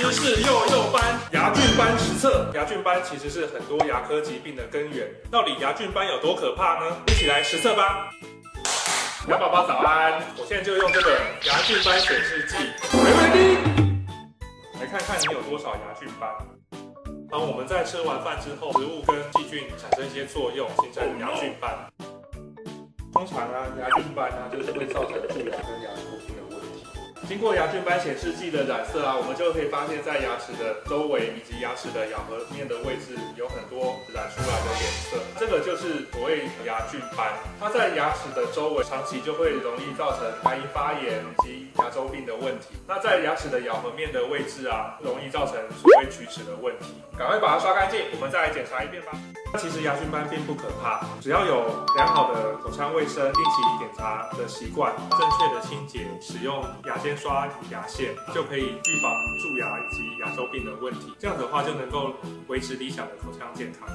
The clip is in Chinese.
知识幼幼班牙菌斑实测，牙菌斑其实是很多牙科疾病的根源。到底牙菌斑有多可怕呢？一起来实测吧！牙宝宝早安，我现在就用这个牙菌斑显示剂，没问题，来看看你有多少牙菌斑。当我们在吃完饭之后，食物跟细菌产生一些作用，形成牙菌斑。通常啊，牙菌斑啊，就是会造成蛀牙跟牙周病。经过牙菌斑显示剂的染色啊，我们就可以发现，在牙齿的周围以及牙齿的咬合面的位置，有很多染出来的颜色。这个就是所谓牙菌斑，它在牙齿的周围长期就会容易造成牙龈发炎以及牙周病的问题。那在牙齿的咬合面的位置啊，容易造成所谓龋齿的问题。赶快把它刷干净，我们再来检查一遍吧。其实牙菌斑并不可怕，只要有良好的口腔卫生、定期检查的习惯、正确的清洁、使用牙间刷牙线，就可以预防蛀牙以及牙周病的问题。这样的话就能够维持理想的口腔健康。